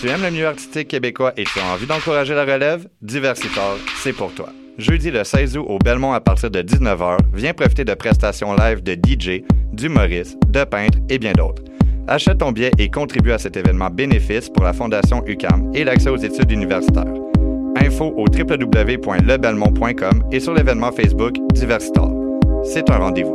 Tu aimes le milieu artistique québécois et tu as envie d'encourager la relève? Diversitor, c'est pour toi. Jeudi le 16 août au Belmont à partir de 19h, viens profiter de prestations live de DJ, d'humoristes, de peintres et bien d'autres. Achète ton billet et contribue à cet événement bénéfice pour la Fondation UCAM et l'accès aux études universitaires. Info au www.lebelmont.com et sur l'événement Facebook Diversitor. C'est un rendez-vous.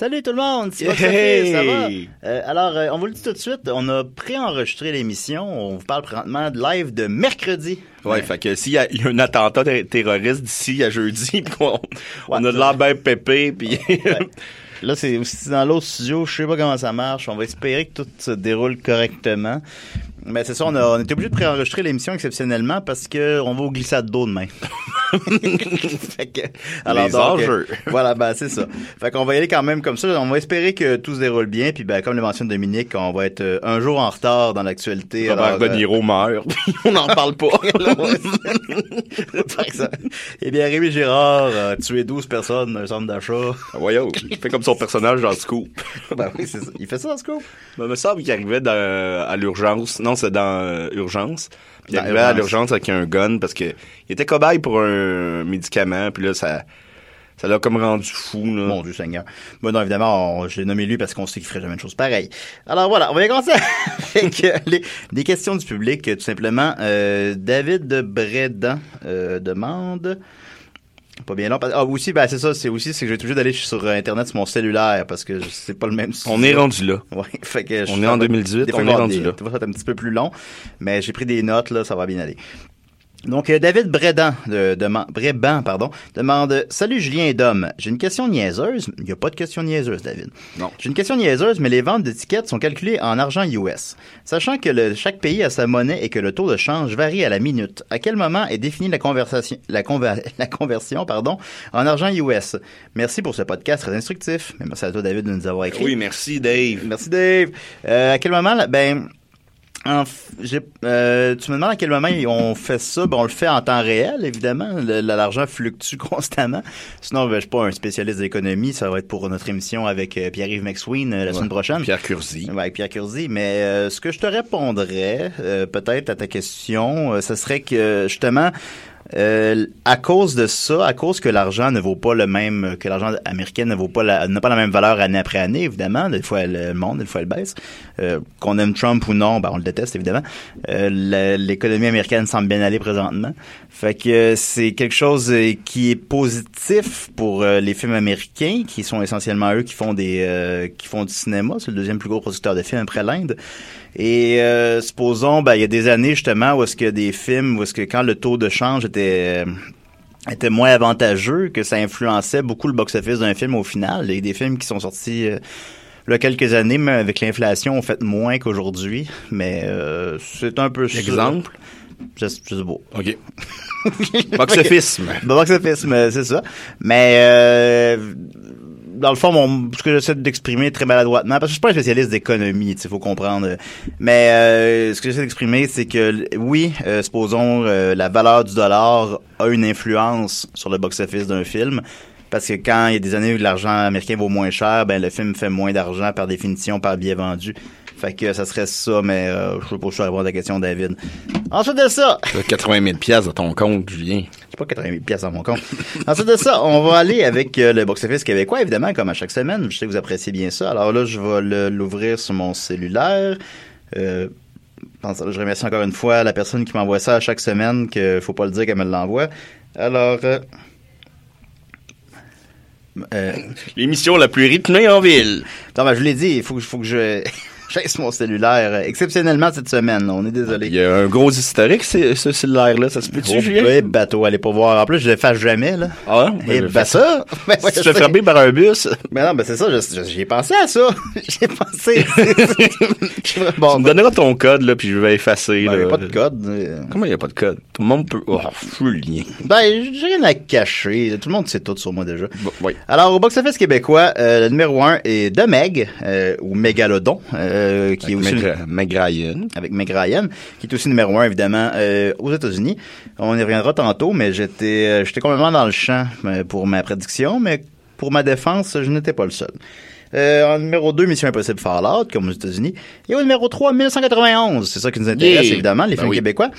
Salut tout le monde, c'est Hey! Ça va? Euh, alors, euh, on vous le dit tout de suite, on a préenregistré l'émission. On vous parle présentement de live de mercredi. Ouais, fait que s'il y, a il y a un attentat ter- terroriste d'ici à jeudi, on, on a de l'air bien pépé, puis Là, c'est aussi dans l'autre studio. Je sais pas comment ça marche. On va espérer que tout se déroule correctement. Mais c'est ça, on, a, on était obligé de préenregistrer l'émission exceptionnellement parce que on va au glissade d'eau demain. Fait que- Les enjeux. euh, voilà, ben c'est ça. Fait qu'on va y aller quand même comme ça. On va espérer que tout se déroule bien. Puis ben, comme le mentionne Dominique, on va être euh, un jour en retard dans l'actualité. Robert Alors, De euh, Niro meurt, puis on n'en parle pas. Par exemple. Eh bien, Rémi Girard a tué 12 personnes dans un centre d'achat. Voyons, il fait comme son personnage dans Scoop. ben oui, c'est ça. Il fait ça dans Scoop? Ben, me semble qu'il arrivait dans- à l'urgence. Non, c'est dans euh, Urgence. Puis il Dans arrivait à Urgence. l'urgence avec un gun parce que il était cobaye pour un médicament, puis là, ça ça l'a comme rendu fou, là. Mon Dieu Seigneur. Bon, non, évidemment, on- j'ai nommé lui parce qu'on sait qu'il ferait jamais une chose pareille. Alors voilà, on va y commencer avec euh, les, des questions du public, tout simplement. Euh, David de Brédan euh, demande... Pas bien long. Ah, aussi, ben, c'est ça, c'est aussi, c'est que j'ai toujours d'aller sur euh, Internet sur mon cellulaire parce que c'est pas le même On est rendu là. Ouais, fait que je- On est en 2018, des fois, on est rendu des- là. Des fois, ça va être un petit peu plus long, mais j'ai pris des notes, là, ça va bien aller. Donc, euh, David Brédan, de, Bréban, pardon, demande « Salut Julien et Dom, j'ai une question niaiseuse. » Il n'y a pas de question niaiseuse, David. Non. J'ai une question niaiseuse, mais les ventes d'étiquettes sont calculées en argent US. Sachant que le- chaque pays a sa monnaie et que le taux de change varie à la minute, à quel moment est définie la, conversation, la, conver- la conversion pardon, en argent US? Merci pour ce podcast très instructif. Merci à toi, David, de nous avoir écrit. Oui, merci, Dave. Merci Dave. Euh, à quel moment, ben, euh, tu me demandes à quel moment on fait ça? Ben, on le fait en temps réel, évidemment. L'argent fluctue constamment. Sinon, ben, je suis pas un spécialiste d'économie. Ça va être pour notre émission avec euh, Pierre-Yves McSween euh, la semaine prochaine. Pierre Curzi. Ouais, avec Pierre Curzi. Mais euh, ce que je te répondrais, euh, peut-être à ta question, euh, ce serait que justement, Euh, à cause de ça, à cause que l'argent ne vaut pas le même, que l'argent américain ne vaut pas la, n'a pas la même valeur année après année, évidemment. Des fois, elle, le monde, des fois, elle baisse. Euh, qu'on aime Trump ou non, ben, on le déteste, évidemment. Euh, l'économie américaine semble bien aller présentement. Fait que euh, c'est quelque chose euh, qui est positif pour les films américains, qui sont essentiellement eux qui font des, qui font du cinéma. C'est le deuxième plus gros producteur de films après l'Inde. Et euh, supposons, ben, il y a des années justement où est-ce que des films, où est-ce que quand le taux de change était euh, était moins avantageux, que ça influençait beaucoup le box-office d'un film au final. Il y a des films qui sont sortis euh, il y a quelques années, mais avec l'inflation, ont fait moins qu'aujourd'hui. Mais euh, c'est un peu. Exemple? Je sais pas. OK. Box-office. Box-office, c'est ça. Mais euh, dans le fond, mon, ce que j'essaie d'exprimer très maladroitement, parce que je suis pas un spécialiste d'économie, il faut comprendre. Mais euh, ce que j'essaie d'exprimer, c'est que oui, euh, supposons euh, la valeur du dollar a une influence sur le box-office d'un film. Parce que quand il y a des années où l'argent américain vaut moins cher, ben le film fait moins d'argent par définition par billet vendu. Fait que ça serait ça, mais euh, je sais pas si je vais répondre à la question, David. Ensuite de ça, T'as 80 000 piastres dans ton compte, Julien. j'ai pas 80 000 pièces dans mon compte. Ensuite de ça, on va aller avec euh, le box-office québécois, évidemment, comme à chaque semaine. Je sais que vous appréciez bien ça. Alors là, je vais l'ouvrir sur mon cellulaire. Euh, je remercie encore une fois la personne qui m'envoie ça à chaque semaine, que faut pas le dire qu'elle me l'envoie. Alors, euh, euh, L'émission la plus rythmée en ville. non, ben, je l'ai dit, il faut que, faut que je j'aisse mon cellulaire euh, exceptionnellement cette semaine. On est désolé. Il y a un gros historique, ce cellulaire-là. Ça se peut-tu, Julien? ouais, bateau, allez pas voir. En plus, je le fais jamais, là. Ah, Eh ben, ben fais ça! Ben, ouais, Si tu frapper par un bus, Mais non, ben c'est ça, je- je- j'y ai pensé à ça. J'y ai pensé. Bon, tu me donneras ton code, là, puis je vais effacer. ben, y là. a pas de code. euh. Comment il n'y a pas de code? Tout le monde peut... Oh, Julien. Ben, j'ai rien à cacher. Tout le monde sait tout sur moi déjà. Bon, oui. Alors, au box-office québécois, euh, le numéro 1 est The Meg, euh, ou Megalodon, euh, qui est aussi... Meg, Ryan. avec Meg Ryan, qui est aussi numéro un, évidemment, euh, aux États-Unis. On y reviendra tantôt, mais j'étais euh, j'étais complètement dans le champ euh, pour ma prédiction, mais pour ma défense, je n'étais pas le seul. Euh, en numéro 2, Mission Impossible Fallout, comme aux États-Unis. Et au numéro 3, 1991. C'est ça qui nous intéresse, Yeah. évidemment, les Ben films oui. québécois.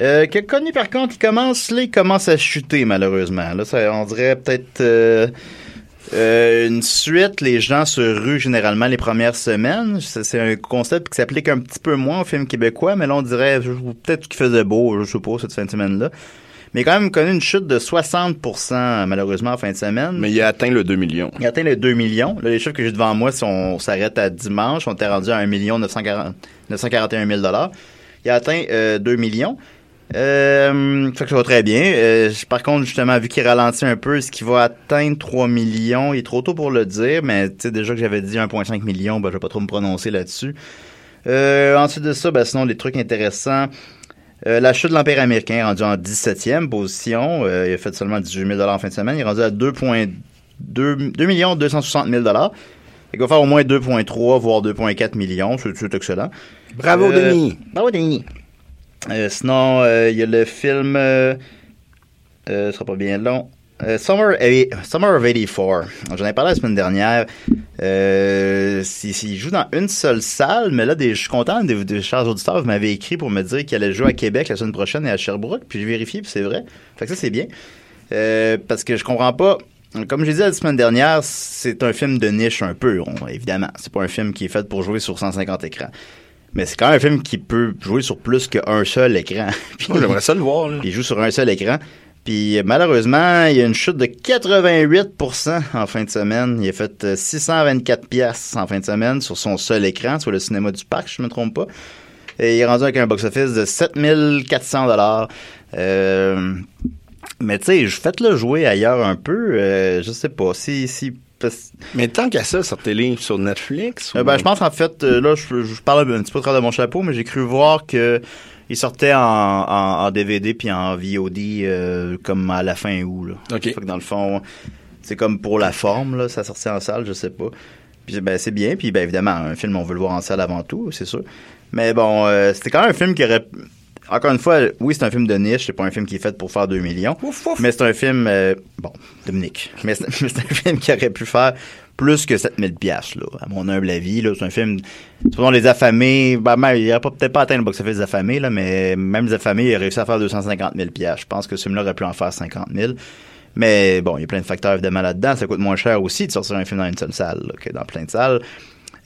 Euh, qui a connu, par contre, il commence, là, il commence à chuter, malheureusement. Là, ça, on dirait peut-être... euh, euh, une suite, les gens se ruent généralement les premières semaines. C'est un concept qui s'applique un petit peu moins aux films québécois, mais là, on dirait peut-être qu'il faisait beau, je sais pas, cette fin de semaine-là. Mais quand même connu une chute de 60% malheureusement en fin de semaine. Mais il a atteint le 2 millions. Il a atteint les 2 millions. Là, les chiffres que j'ai devant moi, si on s'arrête à dimanche, on était rendu à 1 940 941 000 Il a atteint euh, 2 millions. Euh, que ça va très bien. Euh, par contre, justement, vu qu'il ralentit un peu, est-ce qu'il va atteindre 3 millions? Il est trop tôt pour le dire, mais tu sais, déjà que j'avais dit 1,5 million, ben, je vais pas trop me prononcer là-dessus. Euh, ensuite de ça, ben, sinon, les trucs intéressants. Euh, la chute de l'Empire américain est rendu en 17e position. Euh, il a fait seulement 18 000 en fin de semaine. Il est rendu à 2,2 2 millions 260 000 Il va faire au moins 2,3 voire 2,4 millions. C'est c'est excellent. Bravo, Denis. Bravo, Denis. Euh, sinon, euh, il y a le film... Euh, euh, ce sera pas bien long. Euh, Summer, Summer of 84. J'en ai parlé la semaine dernière. Euh, s'il joue dans une seule salle, mais là, je suis content des, des chers auditeurs, vous m'avez écrit pour me dire qu'il allait jouer à Québec la semaine prochaine et à Sherbrooke, puis j'ai vérifié, puis c'est vrai. Fait que ça, c'est bien. Euh, parce que je comprends pas. Comme j'ai dit la semaine dernière, c'est un film de niche un peu, on- évidemment. C'est pas un film qui est fait pour jouer sur 150 écrans. Mais c'est quand même un film qui peut jouer sur plus qu'un seul écran. Puis- j'aimerais ça le voir, là. il joue sur un seul écran. Puis malheureusement, il y a une chute de 88% en fin de semaine. Il a fait euh, 624 pièces en fin de semaine sur son seul écran, sur le cinéma du parc, si je me trompe pas. Et il est rendu avec un box-office de 7400 dollars. Euh, mais tu sais, faites-le jouer ailleurs un peu. euh, je sais pas si si Mais tant qu'à ça, sortez-les sur Netflix. euh, ou- ben, je pense en fait, euh, là, je, je parle un petit peu travers de mon chapeau, mais j'ai cru voir que il sortait en, en, en DVD puis en VOD euh, comme à la fin août. Là. OK. Fait que dans le fond, c'est comme pour la forme, là, ça sortait en salle, je sais pas. Puis ben c'est bien, puis ben évidemment, un film, on veut le voir en salle avant tout, c'est sûr. Mais bon, euh, c'était quand même un film qui aurait... Encore une fois, oui, c'est un film de niche, c'est pas un film qui est fait pour faire 2 millions. Mais c'est un film... euh, bon, Dominique. Mais c'est un film qui aurait pu faire plus que 7000 pièces là, à mon humble avis. Là, c'est un film, selon les affamés, ben, même, il n'aurait pas- peut-être pas atteint le box-office des affamés, là, mais même les affamés, il a réussi à faire 250 000 pièces. Je pense que ce film-là aurait pu en faire 50 000. Mais bon, il y a plein de facteurs évidemment là-dedans. Ça coûte moins cher aussi de sortir un film dans une seule salle là, que dans plein de salles.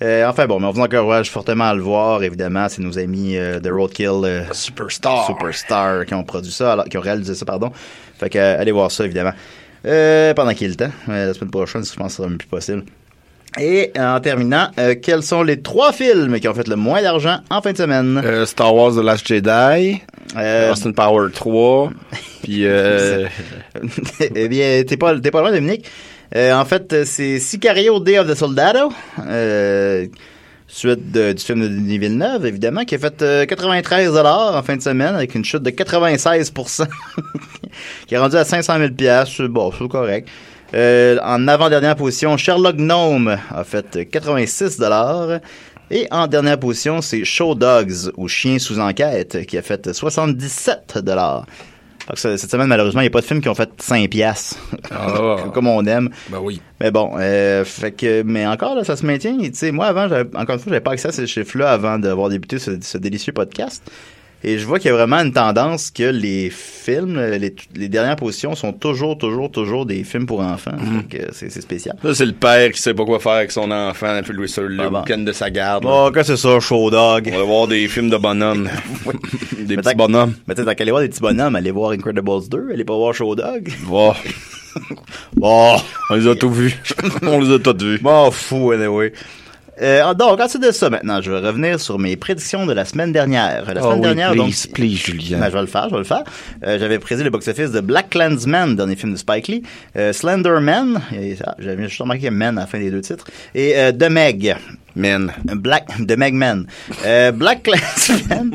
Euh, enfin bon, mais on vous encourage fortement à le voir. Évidemment, c'est nos amis euh, de Roadkill euh, Superstar. Superstar qui ont produit ça, alors, qui ont réalisé ça, pardon. Fait que euh, allez voir ça évidemment. Pendant qu'il y a le temps, la semaine prochaine, je pense que ce sera même plus possible. Et en terminant, quels sont les trois films qui ont fait le moins d'argent en fin de semaine? Star Wars The Last Jedi, Austin Power 3, puis eh bien, t'es pas, t'es pas loin, Dominique. Euh, en fait, c'est Sicario Day of the Soldado, euh, suite du film de Denis Villeneuve, évidemment, qui a fait euh, 93 en fin de semaine, avec une chute de 96% qui est rendu à 500 000 piastres. Bon, c'est correct. Euh, en avant-dernière position, Sherlock Gnome a fait 86 Et en dernière position, c'est Show Dogs, ou Chien sous enquête, qui a fait 77 fait que ça- cette semaine, malheureusement, il n'y a pas de films qui ont fait 5 piastres. Ah. Comme on aime. ben oui. Mais bon, euh, fait que, mais encore, là, ça se maintient. Tu sais, moi, avant, j'avais, encore une fois, j'avais pas accès à ces chiffres-là avant d'avoir débuté ce, ce délicieux podcast. Et je vois qu'il y a vraiment une tendance que les films, les, les dernières positions sont toujours, toujours, toujours des films pour enfants. Que c'est, spécial. Ça, c'est le père qui sait pas quoi faire avec son enfant puis le, le Ah bon. week-end de sa garde. Oh, que c'est ça, Show Dog. On va voir des films de bonhommes. des Mais petits t'as- bonhommes. Mais tant qu'à aller voir des petits bonhommes, aller voir Incredibles 2, aller pas voir Show Dog. Bon. Bon. On les a tous vus. On les a tous vus. Bon, fou, anyway. Euh, donc, ensuite de ça, maintenant, je vais revenir sur mes prédictions de la semaine dernière. La semaine Oh oui, dernière, please, donc. please, Julien. Ben, je vais le faire, je vais le faire. Euh, J'avais prédit le box-office de Black Clansman, dernier film de Spike Lee, euh, Slender Man, ah, j'avais juste remarqué Man à la fin des deux titres, et euh, The Meg. Men. Black, The Meg Man. Euh, Black Clansman.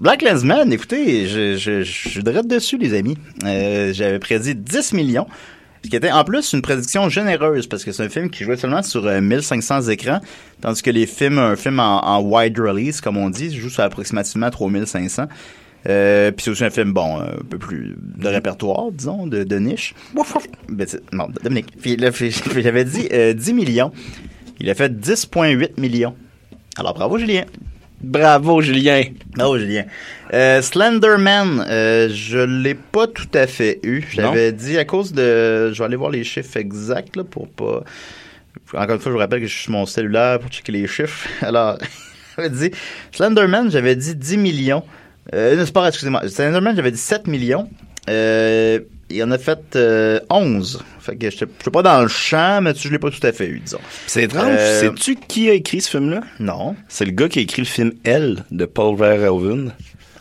Black Clansman, écoutez, je, je, je direct dessus, les amis. Euh, J'avais prédit 10 millions. Ce qui était en plus une prédiction généreuse parce que c'est un film qui jouait seulement sur euh, 1500 écrans, tandis que les films, un film en, en wide release, comme on dit, joue sur approximativement 3500. Euh, puis c'est aussi un film, bon, un peu plus de répertoire, disons, de, de niche. Ben, non, Dominique. Puis là, j'avais dit euh, 10 millions. Il a fait 10,8 millions. Alors bravo, Julien. Bravo, Julien. Bravo, Julien. Euh, Slenderman, euh, je l'ai pas tout à fait eu. J'avais dit à cause de... Je vais aller voir les chiffres exacts là, pour pas... Encore une fois, je vous rappelle que je suis sur mon cellulaire pour checker les chiffres. Alors, j'avais dit... Slenderman, j'avais dit 10 millions. Euh, non, c'est pas excusez-moi. Slenderman, j'avais dit 7 millions. Euh, il en a fait euh, 11. Fait que je suis pas dans le champ, mais je l'ai pas tout à fait eu, disons. C'est étrange. Euh, Sais-tu qui a écrit ce film-là? Non. C'est le gars qui a écrit le film Elle de Paul Verhoeven.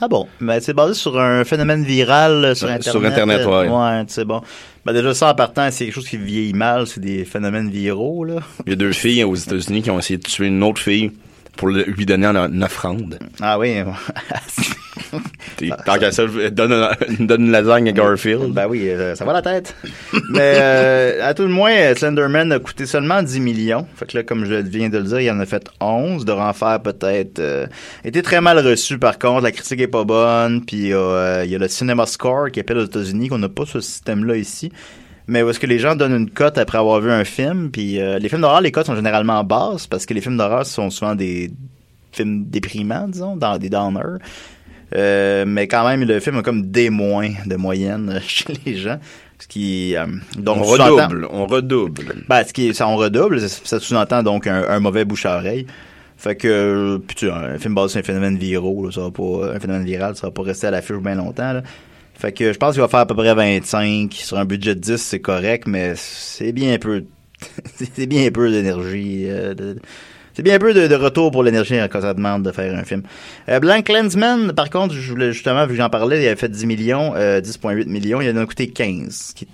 Ah bon, ben, c'est basé sur un phénomène viral euh, sur Euh, Internet. sur Internet, ouais. Ouais, c'est bon. Ben déjà ça en partant, c'est quelque chose qui vieillit mal, c'est des phénomènes viraux, là. Il y a deux filles aux États-Unis qui ont essayé de tuer une autre fille pour lui donner une, une offrande. Ah oui. Tant qu'à ça, donne, une- donne une lasagne à Garfield. ben oui, euh, ça va la tête. Mais euh, à tout le moins, euh, Slenderman a coûté seulement 10 millions. Fait que là, comme je viens de le dire, il en a fait 11. Devrait en faire peut-être... Euh, été très mal reçu par contre. La critique est pas bonne. Puis il y a le Cinema Score qui appelle aux États-Unis, qu'on n'a pas ce système-là ici. Mais où est-ce que les gens donnent une cote après avoir vu un film? Puis euh, les films d'horreur, les cotes sont généralement basses parce que les films d'horreur sont souvent des films déprimants, disons, dans des downers. Euh, mais quand même, le film a comme des moins de moyenne chez les gens. Ce qui, euh, donc, on redouble, on redouble. Ben, ce qui ça, on redouble, ça, ça sous-entend donc un, un mauvais bouche à oreille. Fait que, euh, puis tu un film basé sur un phénomène viraux, là, ça va pas, un phénomène viral, ça va pas rester à l'affiche bien longtemps, là. Fait que je pense qu'il va faire à peu près 25. Sur un budget de 10, c'est correct, mais c'est bien peu, c'est bien peu d'énergie, euh, c'est bien peu de, de retour pour l'énergie quand ça demande de faire un film. Euh, Blank Lensman, par contre, je voulais justement, vu que j'en parlais, il avait fait 10 millions, euh, 10,8 millions, il en a coûté 15. Ce qui,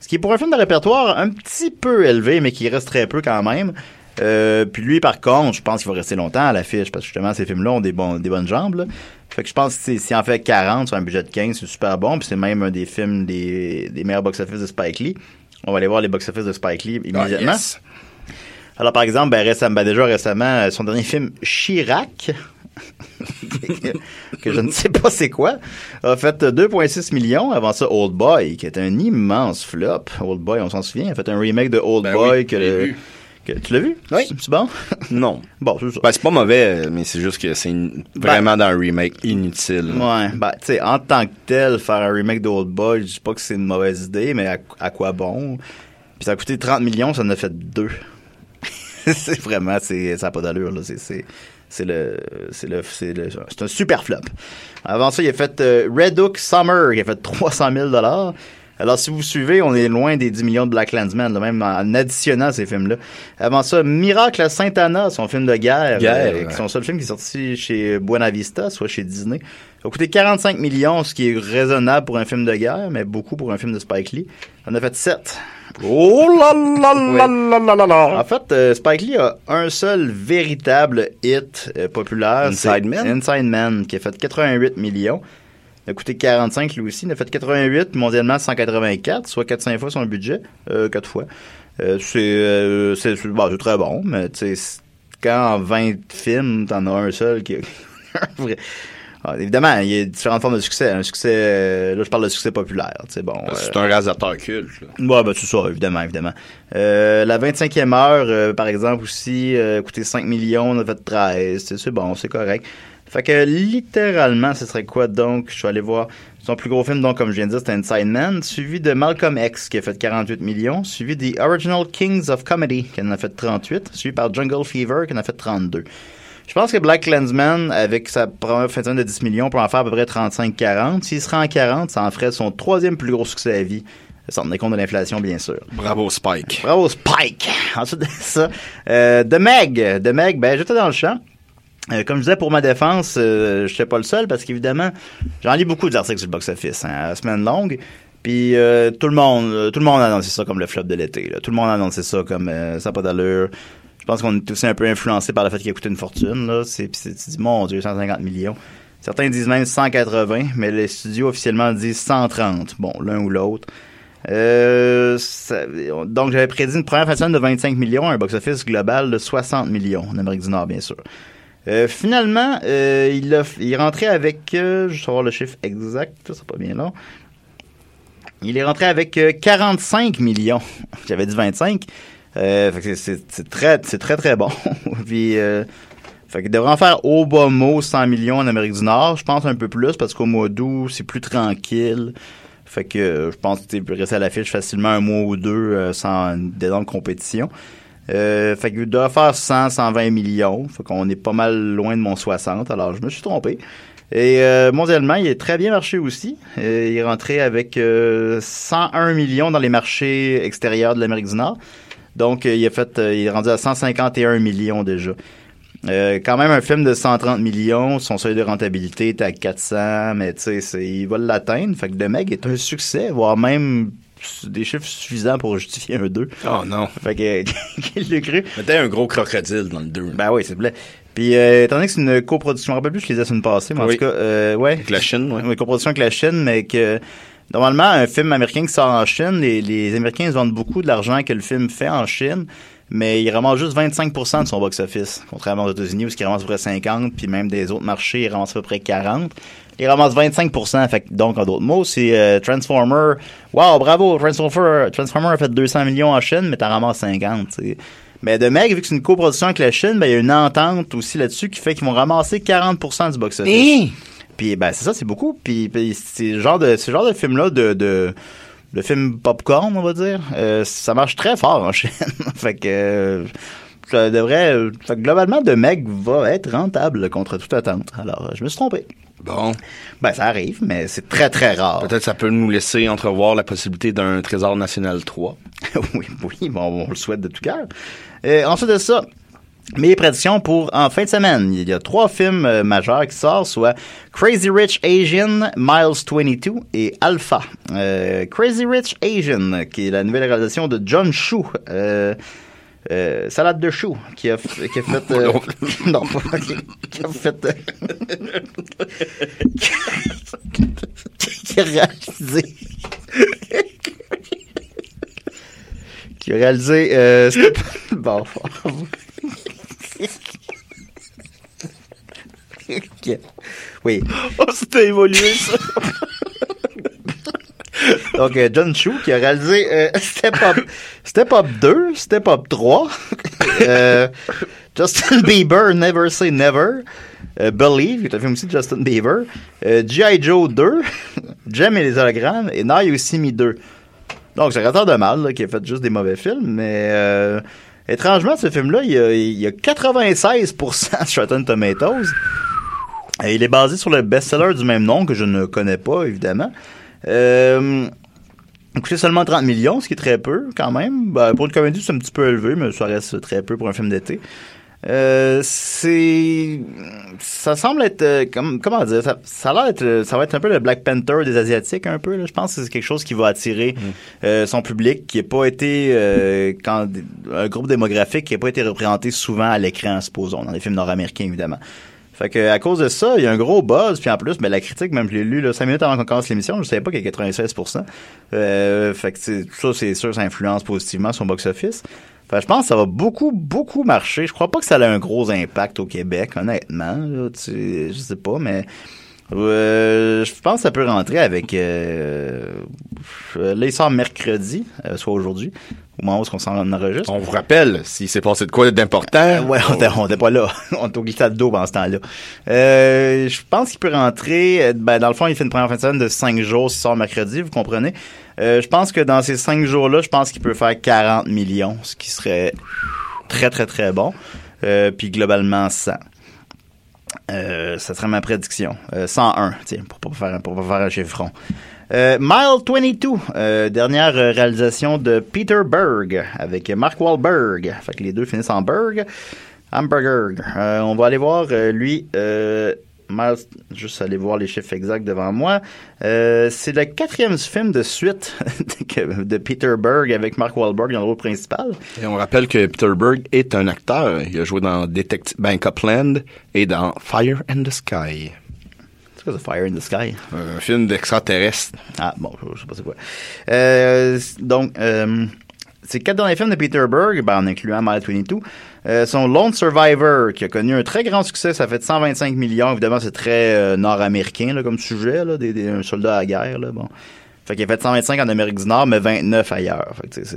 ce qui est pour un film de répertoire un petit peu élevé, mais qui reste très peu quand même. Euh, puis lui, par contre, je pense qu'il va rester longtemps à l'affiche, parce que justement, ces films-là ont des, bons, des bonnes jambes. Là. Fait que je pense que s'il en fait 40 sur un budget de 15, c'est super bon. Puis c'est même un des films des, des meilleurs box-office de Spike Lee. On va aller voir les box-office de Spike Lee immédiatement. Ah, yes. Alors, par exemple, ben, récemment, ben, déjà récemment, euh, son dernier film, Chirac, que je ne sais pas c'est quoi, a fait euh, 2,6 millions. Avant ça, Old Boy, qui est un immense flop. Old Boy, on s'en souvient, a fait un remake de Old Ben Boy oui, que, le-. Que- tu l'as vu? Oui. C'est bon? Non. Bon, c'est ça. Ben, c'est pas mauvais, mais c'est juste que c'est une- vraiment dans un remake inutile. Ouais, ben, tu sais, en tant que tel, faire un remake d'Old Boy, je dis pas que c'est une mauvaise idée, mais à, à quoi bon? Puis ça a coûté 30 millions, ça en a fait deux. c'est vraiment, c'est, ça n'a pas d'allure, là. C'est, c'est, c'est le, c'est le, c'est le, c'est un super flop. Avant ça, il a fait euh, Red Hook Summer, qui a fait 300 000 alors, si vous suivez, on est loin des 10 millions de Black Landsman, là, même en additionnant ces films-là. Avant ça, Miracle à Saint-Anna, son film de guerre, Guerre, euh, ouais. son seul film qui est sorti chez Buena Vista, soit chez Disney. Ça a coûté 45 millions, ce qui est raisonnable pour un film de guerre, mais beaucoup pour un film de Spike Lee. On a fait 7. Oh là là là là là là là! En fait, euh, Spike Lee a un seul véritable hit euh, populaire. Inside Man? Inside Man, qui a fait 88 millions. Il a coûté 45 lui aussi. Il a fait 88, mondialement 184, soit 4-5 fois son budget. Euh, 4 fois. Euh, c'est, euh, c'est, bon, très bon, mais tu sais, quand en 20 films, t'en as un seul qui Ah, évidemment, il y a différentes formes de succès. Un succès, euh, là, je parle de succès populaire. Bon, C'est euh, un réalisateur culte. là. Ouais, ben, c'est ça, évidemment, évidemment. Euh, la 25e heure, par exemple, aussi, coûté 5 millions, on a fait 13. C'est- C'est bon, c'est correct. Fait que, littéralement, ce serait quoi, donc? Je suis allé voir son plus gros film, donc, comme je viens de dire, c'était Inside Man, suivi de Malcolm X, qui a fait 48 millions, suivi des Original Kings of Comedy, qui en a fait 38, suivi par Jungle Fever, qui en a fait 32. Je pense que Black Clansman, avec sa première fin de de 10 millions, peut en faire à peu près 35-40. S'il serait en 40, ça en ferait son troisième plus gros succès à vie. Sans tenir compte de l'inflation, bien sûr. Bravo, Spike. Bravo, Spike! Ensuite de ça, euh, The Meg. The Meg, ben, j'étais dans le champ. Euh, comme je disais, pour ma défense, euh, je n'étais pas le seul parce qu'évidemment, j'en lis beaucoup d'articles sur le box-office, hein, semaine longue. Puis euh, tout le monde, euh, tout le monde a annoncé ça comme le flop de l'été. Tout le monde a annoncé ça comme ça pas d'allure. Je pense qu'on est aussi un peu influencé par le fait qu'il a coûté une fortune. Là. C'est, tu dis, mon Dieu, 150 millions. Certains disent même 180, mais les studios officiellement disent 130. Bon, l'un ou l'autre. Donc, j'avais prédit une première semaine de 25 millions, un box-office global de 60 millions en Amérique du Nord, bien sûr. Euh, finalement, euh, il, il est rentré avec, euh, je vais savoir le chiffre exact, ça c'est pas bien long. Il est rentré avec euh, 45 millions. J'avais dit 25. Euh, fait que c'est- très, c'est très très bon. Puis, euh, fait qu'il devrait en faire au bas mot 100 millions en Amérique du Nord. Je pense un peu plus parce qu'au mois d'août, c'est plus tranquille. Fait que euh, je pense que tu peux rester à l'affiche facilement un mois ou deux euh, sans d'énormes compétition. Euh, fait qu'il doit faire 100, 120 millions. Fait qu'on est pas mal loin de mon 60. Alors, je me suis trompé. Et euh, mondialement, il est très bien marché aussi. Euh, il est rentré avec euh, 101 millions dans les marchés extérieurs de l'Amérique du Nord. Donc, euh, il a fait, euh, il est rendu à 151 millions déjà. Euh, quand même un film de 130 millions, son seuil de rentabilité est à 400, mais tu sais, il va l'atteindre. Fait que The Meg est un succès, voire même des chiffres suffisants pour justifier un 2. Oh non. Fait que, qu'il l'a cru. Mettez un gros crocodile dans le 2. Ben oui, s'il vous plaît. Puis, euh, étant donné que c'est une coproduction, je me rappelle plus, je les ai la semaine passée, mais en tout cas, euh, ouais. Avec la Chine, ouais. Une coproduction avec la Chine, mais que, normalement, un film américain qui sort en Chine, les, les Américains ils vendent beaucoup de l'argent que le film fait en Chine, mais ils ramassent juste 25% de son box-office, contrairement aux États-Unis où ils ramassent à peu près 50, puis même des autres marchés, ils ramassent à peu près 40. Ils ramassent 25%. Fait donc, en d'autres mots, c'est euh, Transformer. Wow, bravo, Transformer, Transformer a fait 200 millions en Chine, mais t'en ramasses 50. tu sais. Mais de Meg, vu que c'est une coproduction avec la Chine, ben, il y a une entente aussi là-dessus qui fait qu'ils vont ramasser 40% du box-office. Puis ben c'est ça, c'est beaucoup. Puis, puis c'est le genre de ce genre de film là de de de film popcorn, on va dire. Euh, ça marche très fort en Chine. fait que euh, ça devrait globalement de Meg va être rentable contre toute attente. Alors, je me suis trompé. Bon. Ben ça arrive, mais c'est très très rare. Peut-être ça peut nous laisser entrevoir la possibilité d'un Trésor national 3. oui, oui, bon, on le souhaite de tout cœur. Euh, ensuite de ça, mes prédictions pour en fin de semaine. Il y a trois films euh, majeurs qui sortent, soit Crazy Rich Asian, Miles 22 et Alpha. Euh, Crazy Rich Asian, qui est la nouvelle réalisation de John Chu. Euh, euh, salade de chou qui a, qui a fait euh, non pas qui, qui a fait euh, qui a réalisé qui a réalisé euh, bon Ok. oui Oh, c'était évolué, ça. donc euh, John Chu qui a réalisé euh, Step Up Step Up 2 Step Up 3 Euh, Justin Bieber, Never Say Never. Believe, qui est un film aussi de Justin Bieber. G.I. Joe 2. Jem et les hologrammes. Et Now You See Me 2. Donc, c'est réalisateur de mal, qui a fait juste des mauvais films, mais étrangement, ce film-là, il y a, il y a 96% sur Rotten Tomatoes. Et il est basé sur le best-seller du même nom, que je ne connais pas, évidemment. Euh, coûté seulement 30 millions, ce qui est très peu, quand même. Ben, pour une comédie, c'est un petit peu élevé, mais ça reste très peu pour un film d'été. Euh, c'est ça semble être euh, comme comment dire ça, ça a l'air d'être ça va être un peu le Black Panther des asiatiques un peu là. je pense que c'est quelque chose qui va attirer euh, son public qui n'a pas été euh, quand un groupe démographique qui n'a pas été représenté souvent à l'écran supposons dans les films nord-américains évidemment fait que à cause de ça, il y a un gros buzz, puis en plus, ben, la critique, même je l'ai lu là, 5 minutes avant qu'on commence l'émission, je savais pas qu'il y a 96%. Euh, fait que ça, c'est sûr, ça influence positivement son box-office. Fait que je pense que ça va beaucoup, beaucoup marcher. Je crois pas que ça a un gros impact au Québec, honnêtement. Là, tu je sais pas, mais euh, je pense que ça peut rentrer avec... Euh, euh, là, il sort mercredi, euh, soit aujourd'hui, au moment où on s'en enregistre. On vous rappelle, s'il s'est passé de quoi d'important. Euh, ouais, on était, on était pas là. on était au glissade d'eau pendant ce temps-là. Euh, je pense qu'il peut rentrer. Ben, dans le fond, il fait une première fin de semaine de 5 jours s'il sort mercredi, vous comprenez. Euh, je pense que dans ces 5 jours-là, je pense qu'il peut faire 40 millions, ce qui serait très, très, très bon. Euh, puis globalement, 100. Euh, ça serait ma prédiction. Euh, 101, tiens, pour pas faire, pour pas faire un chiffron. Euh, Mile 22, euh, dernière euh, réalisation de Peter Berg avec Mark Wahlberg. Fait que les deux finissent en Berg. Hamburger. Euh, on va aller voir, lui, Miles, juste aller voir les chiffres exacts devant moi. Euh, c'est le quatrième film de suite de Peter Berg avec Mark Wahlberg dans le rôle principal. Et on rappelle que Peter Berg est un acteur. Il a joué dans Detective Bank Upland et dans Fire in the Sky. C'est quoi, Fire in the Sky? Un film d'extraterrestre. Ah, bon, je, je sais pas c'est quoi. Euh, donc, euh, ces quatre derniers films de Peter Berg, ben, en incluant Mile 22, euh, sont Lone Survivor, qui a connu un très grand succès. Ça fait 125 millions. Évidemment, c'est très euh, nord-américain comme sujet, là, des, des, un soldat à la guerre. Là, bon. Fait qu'il a fait 125 en Amérique du Nord, mais 29 ailleurs.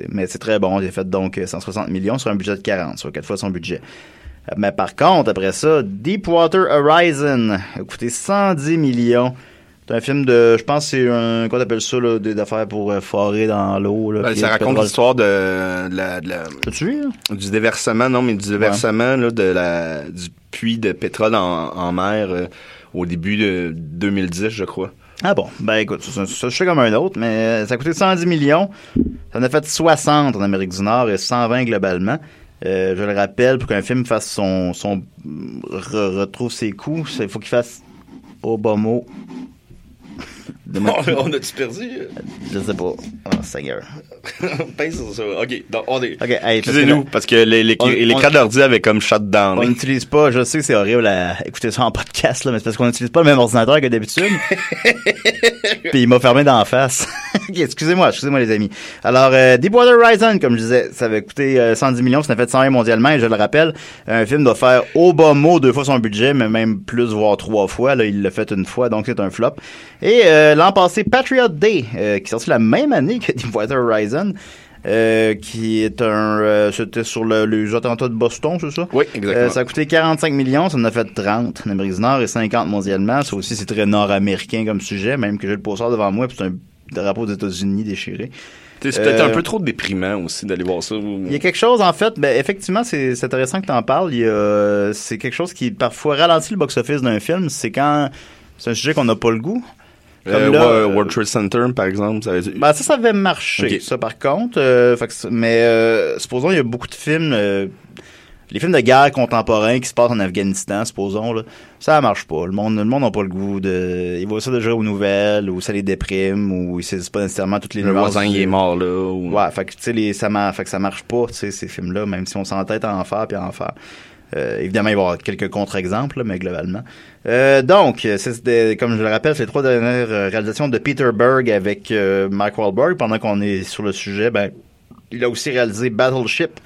Mais c'est très bon. Il a fait donc euh, 160 millions sur un budget de 40, sur quatre fois son budget. Euh, Mais par contre, après ça, Deepwater Horizon a coûté 110 millions. C'est un film de, je pense, que c'est un, qu'on appelle ça, là, des affaires pour euh, forer dans l'eau. là, Ben, ça raconte l'histoire de, la, de la- T'as-tu vu, là? du déversement, non, mais du déversement là, de la, du puits de pétrole en, en mer euh, au début de 2010, je crois. Ah bon, ben écoute, ça, ça, je sais comme un autre, mais euh, ça a coûté 110 millions. Ça en a fait 60 en Amérique du Nord et 120 globalement. Euh, je le rappelle, pour qu'un film fasse son, son re- retrouve ses coûts, il faut qu'il fasse au bas mot. Mettre- a-tu perdu? je sais pas. Oh, Seigneur. Pince sur ça. OK, donc on est... Ok, hey, Excusez-nous, parce que les- les- On- l'écran on- d'ordi avait comme shut down. On n'utilise pas, je sais que c'est horrible à écouter ça en podcast, là, mais c'est parce qu'on n'utilise pas le même ordinateur que d'habitude. Puis il m'a fermé d'en face. Ok, excusez-moi, excusez-moi les amis. Alors, euh, Deepwater Horizon, comme je disais, ça avait coûté euh, 110 millions, ça en a fait 101 mondialement, et je le rappelle, un film doit faire au bas mot deux fois son budget, mais même plus, voire trois fois. Là, il l'a fait une fois, donc c'est un flop. Et euh, l'an passé, Patriot Day, euh, qui est sorti la même année que Deepwater Horizon, euh, qui est un... euh, C'était sur le- les attentats de Boston, c'est ça? Oui, exactement. Euh, ça a coûté 45 millions, ça en a fait 30 en Amérique du Nord et 50 mondialement. Ça aussi, c'est très nord-américain comme sujet, même que j'ai le poster devant moi, puis c'est un drapeau des États-Unis déchiré. C'est peut-être un peu trop déprimant aussi d'aller voir ça. Il y a quelque chose, en fait, ben, effectivement, c'est intéressant que tu en parles. Il y a- C'est quelque chose qui, parfois, ralentit le box-office d'un film. C'est quand c'est un sujet qu'on n'a pas le goût. Comme Euh, là, euh, World Trade Center, par exemple. Ça, Ben, ça, ça avait marché, ça, par contre. Euh, fait que mais euh, supposons, il y a beaucoup de films... euh, les films de guerre contemporains qui se passent en Afghanistan, supposons, là, ça marche pas. Le monde le monde n'a pas le goût de... Ils voient ça déjà aux nouvelles, ou ça les déprime, ou ils saisissent pas nécessairement toutes les le nuances voisin, du- il est mort là. ou- Ouais, fait que, tu sais, les- ça, mar- fait que ça marche pas, tu sais, ces films-là, même si on s'entête à en faire puis à en faire. Euh, évidemment, il va y avoir quelques contre-exemples, mais globalement. Euh, donc, c'est comme je le rappelle, c'est les trois dernières euh, réalisations de Peter Berg avec Mark Wahlberg. Pendant qu'on est sur le sujet, ben, il a aussi réalisé Battleship,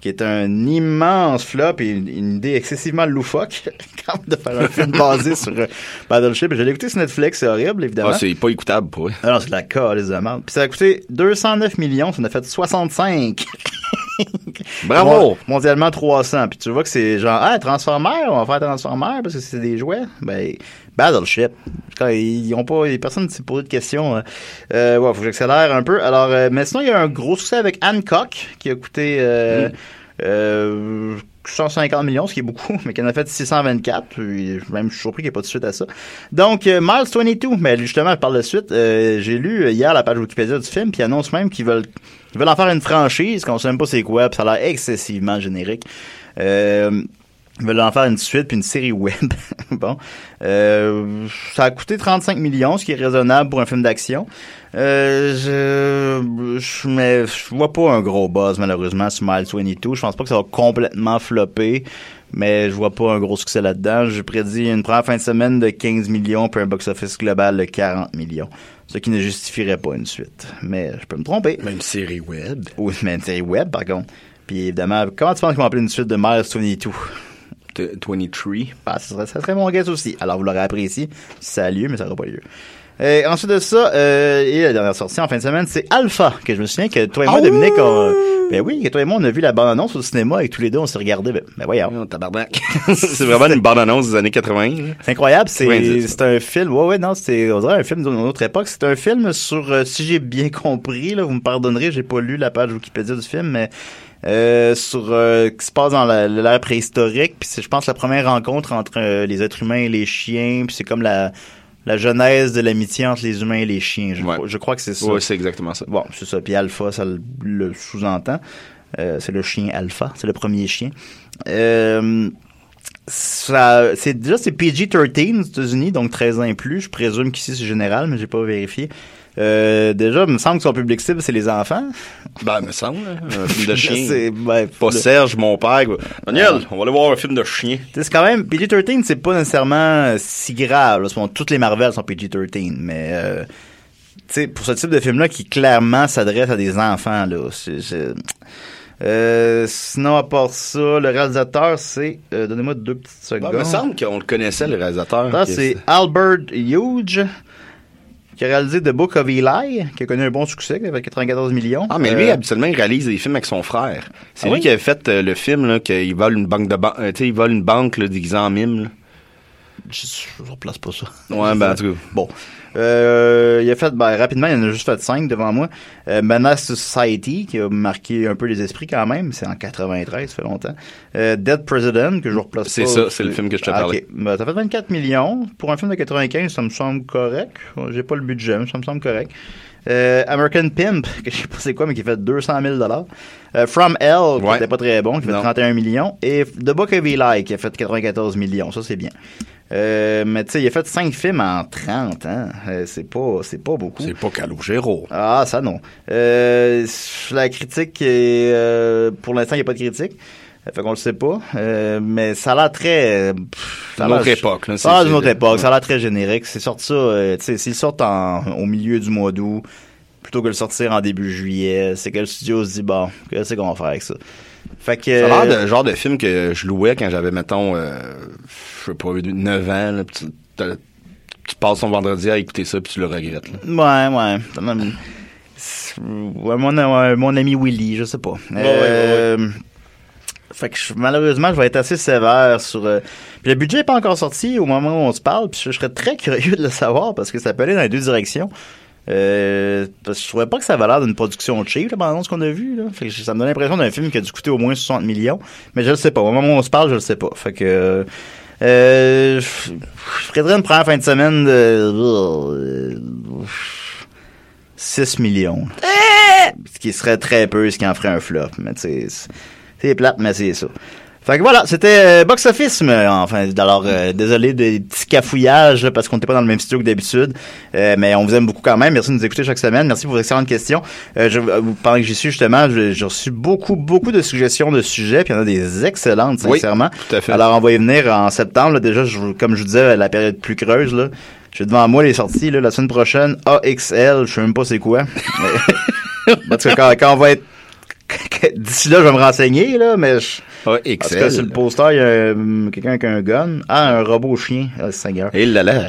qui est un immense flop et une, une idée excessivement loufoque quand de faire un film basé sur euh, Battleship. Je l'ai écouté sur Netflix, c'est horrible, évidemment. Ah, c'est pas écoutable pour eux. Ah non, c'est la calice de merde. Puis ça a coûté 209 millions, ça en a fait 65. Bravo! Mon- Mondialement 300. Puis tu vois que c'est genre, ah, Transformers, on va faire Transformers parce que c'est des jouets. Ben, Battleship. Quand ils ont pas, les personnes ne s'est posé de questions. Euh, euh, ouais, faut que j'accélère un peu. Alors, euh, mais sinon, il y a un gros succès avec Hancock qui a coûté euh, euh, 150 millions, ce qui est beaucoup, mais qui en a fait 624. Puis, Même, je suis surpris qu'il n'y ait pas de suite à ça. Donc, euh, Miles 22, mais justement, parle de suite. Euh, J'ai lu euh, hier la page Wikipédia du film, puis ils annoncent même qu'ils veulent, ils veulent en faire une franchise, qu'on sait même pas c'est quoi, puis ça a l'air excessivement générique. Euh, ils veulent en faire une suite puis une série web. bon. Euh, ça a coûté 35 millions, ce qui est raisonnable pour un film d'action. Euh, je, je, mais je vois pas un gros buzz, malheureusement, sur Miles 22. Je pense pas que ça va complètement flopper, mais je vois pas un gros succès là-dedans. Je prédis une première fin de semaine de 15 millions puis un box-office global de 40 millions. Ce qui ne justifierait pas une suite. Mais je peux me tromper. Mais une série web. Oui, mais une série web, par contre. Puis évidemment, comment tu penses qu'ils vont appeler une suite de Miles 22? De 23. Ah, ça serait, ça serait mon guess aussi. Alors, vous l'aurez apprécié si ça a lieu, mais ça n'aura pas lieu. Et ensuite de ça, euh, et la dernière sortie en fin de semaine, c'est Alpha, que je me souviens que toi et moi, Dominique, on, ben oui, que toi et moi, on a vu la bande-annonce au cinéma et tous les deux, on s'est regardé, ben, ben voyons. Oh, tabarnak. c'est vraiment une bande-annonce des années 80. là. C'est incroyable, c'est 90, c'est un film. Ouais ouais non, c'est on dirait un film d'une autre époque. C'est un film sur euh, si j'ai bien compris là, vous me pardonnerez, j'ai pas lu la page Wikipédia du film mais euh, sur euh, qui se passe dans la- l'ère préhistorique, puis c'est je pense la première rencontre entre euh, les êtres humains et les chiens, puis c'est comme la la genèse de l'amitié entre les humains et les chiens. Je, Ouais. crois, je crois que c'est ça. Ouais, c'est exactement ça. Bon, c'est ça. Puis alpha, ça le, le sous-entend. Euh, c'est le chien alpha, c'est le premier chien. Euh, ça, c'est déjà c'est PG-13 aux États-Unis, donc 13 ans et plus. Je présume qu'ici c'est général, mais j'ai pas vérifié. Euh, déjà, il me semble que son public cible c'est les enfants. Ben, me semble, là, un film de chien. c'est ben, Pas Serge, mon père. Daniel, on va aller voir un film de chien. C'est quand même PG-13, c'est pas nécessairement euh, si grave. là. Toutes les Marvel sont PG-13, mais euh, pour ce type de film-là qui clairement s'adresse à des enfants, là, Euh, sinon, à part ça, le réalisateur, c'est... euh, donnez-moi deux petites Ben, secondes. me semble qu'on le connaissait, le réalisateur. Ça, c'est Albert Hughes, qui a réalisé The Book of Eli, qui a connu un bon succès, avec 94 millions. Ah, mais lui, Euh, habituellement, il réalise des films avec son frère. C'est Ah lui oui? qui avait fait euh, le film, là, qu'il vole une banque de ban- euh, tu sais, il vole une banque, là, en mime, là. Je, je replace pas ça. Ouais, ben, en tout cas. Bon. Euh, il a fait, ben, rapidement, il en a juste fait cinq devant moi. Euh, Menace Society, qui a marqué un peu les esprits quand même. C'est en 93, ça fait longtemps. Euh, Dead President, que je replace C'est ça, c'est le film que je te Ah, parlais. ok. Ben, ça fait 24 millions. Pour un film de 95, ça me semble correct. J'ai pas le budget, mais ça me semble correct. Euh, American Pimp, que je sais pas c'est quoi, mais qui fait 200 000 euh, From Hell, qui Ouais. était pas très bon, qui fait Non. 31 millions. Et The Book of Eli, qui a fait 94 millions. Ça, c'est bien. Euh, mais tu sais, il a fait 5 films en 30 ans. Euh, c'est pas, c'est pas beaucoup. C'est pas Calogero. Ah, ça non. Euh, la critique est, euh, pour l'instant, il n'y a pas de critique. Fait qu'on le sait pas. Mais ça a l'air très... pff, ça a autre époque, là, Ça a d'une autre époque. Ça a l'air très générique. C'est sorti ça, tu sais, s'ils sortent en, au milieu du mois d'août, plutôt que de le sortir en début juillet, c'est que le studio se dit, bon, qu'est-ce qu'on va faire avec ça? Fait que... Ça a l'air de genre de film que je louais quand j'avais, mettons, euh, je sais pas, 9 ans, là, tu, passes ton vendredi à écouter ça puis tu le regrettes, là. Ouais, ouais. Ouais, mon, ouais, mon ami Willy, je sais pas. Euh, Fait que je- malheureusement, je vais être assez sévère sur. euh, Puis le budget n'est pas encore sorti au moment où on se parle, puis je, je serais très curieux de le savoir parce que ça peut aller dans les deux directions. Euh, parce que je trouvais pas que ça avait l'air d'une production cheap, là, pendant ce qu'on a vu. Là. Fait que ça me donne l'impression d'un film qui a dû coûter au moins 60 millions. Mais je le sais pas. Au moment où on se parle, je le sais pas. Fait que. Euh, je je ferais une première fin de semaine de. euh, 6 millions. Ce qui serait très peu, ce qui en ferait un flop. Mais tu sais, c'est- c'est plate, mais c'est ça. Fait que voilà, c'était euh, Box Office, mais, enfin, alors euh, désolé des petits cafouillages là, parce qu'on n'était pas dans le même studio que d'habitude, Euh, mais on vous aime beaucoup quand même. Merci de nous écouter chaque semaine. Merci pour vos excellentes questions. Euh, je, euh, pendant que j'y suis justement, j'ai reçu beaucoup, beaucoup de suggestions de sujets, puis il y en a des excellentes, Oui, sincèrement. tout à fait. Alors on va y venir en septembre. là. déjà, je, comme je vous disais, la période plus creuse là. J'ai devant moi les sorties là, la semaine prochaine. AXL, je sais même pas c'est quoi. Mais- Parce que quand, quand on va être d'ici là, je vais me renseigner là, mais je... Ah, En tout sur le poster, il y a euh, quelqu'un avec un gun. Ah, un robot chien. Ah, Seigneur. Et là là.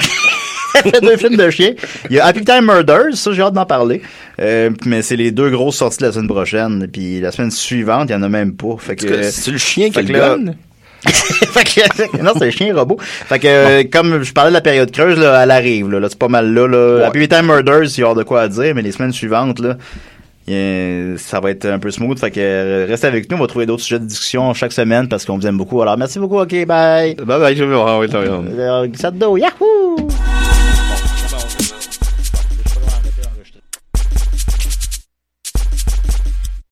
Fait deux films de chiens. Il y a Happy Time Murders, ça j'ai hâte d'en parler. Euh, mais c'est les deux grosses sorties de la semaine prochaine. Puis la semaine suivante, il y en a même pas. Fait que C'est le chien qui le que là- donne? fait que, non, c'est un chien robot. Fait que, euh, comme je parlais de la période creuse, là, elle arrive, là. Là, c'est pas mal là, là. Happy Time Murders, il y aura de quoi à dire, mais les semaines suivantes, là, il a- ça va être un peu smooth. Fait que, euh, restez avec nous. On va trouver d'autres sujets de discussion chaque semaine parce qu'on vous aime beaucoup. Alors, merci beaucoup. OK, bye. Bye bye, je vais voir. oui. Euh. Yahoo!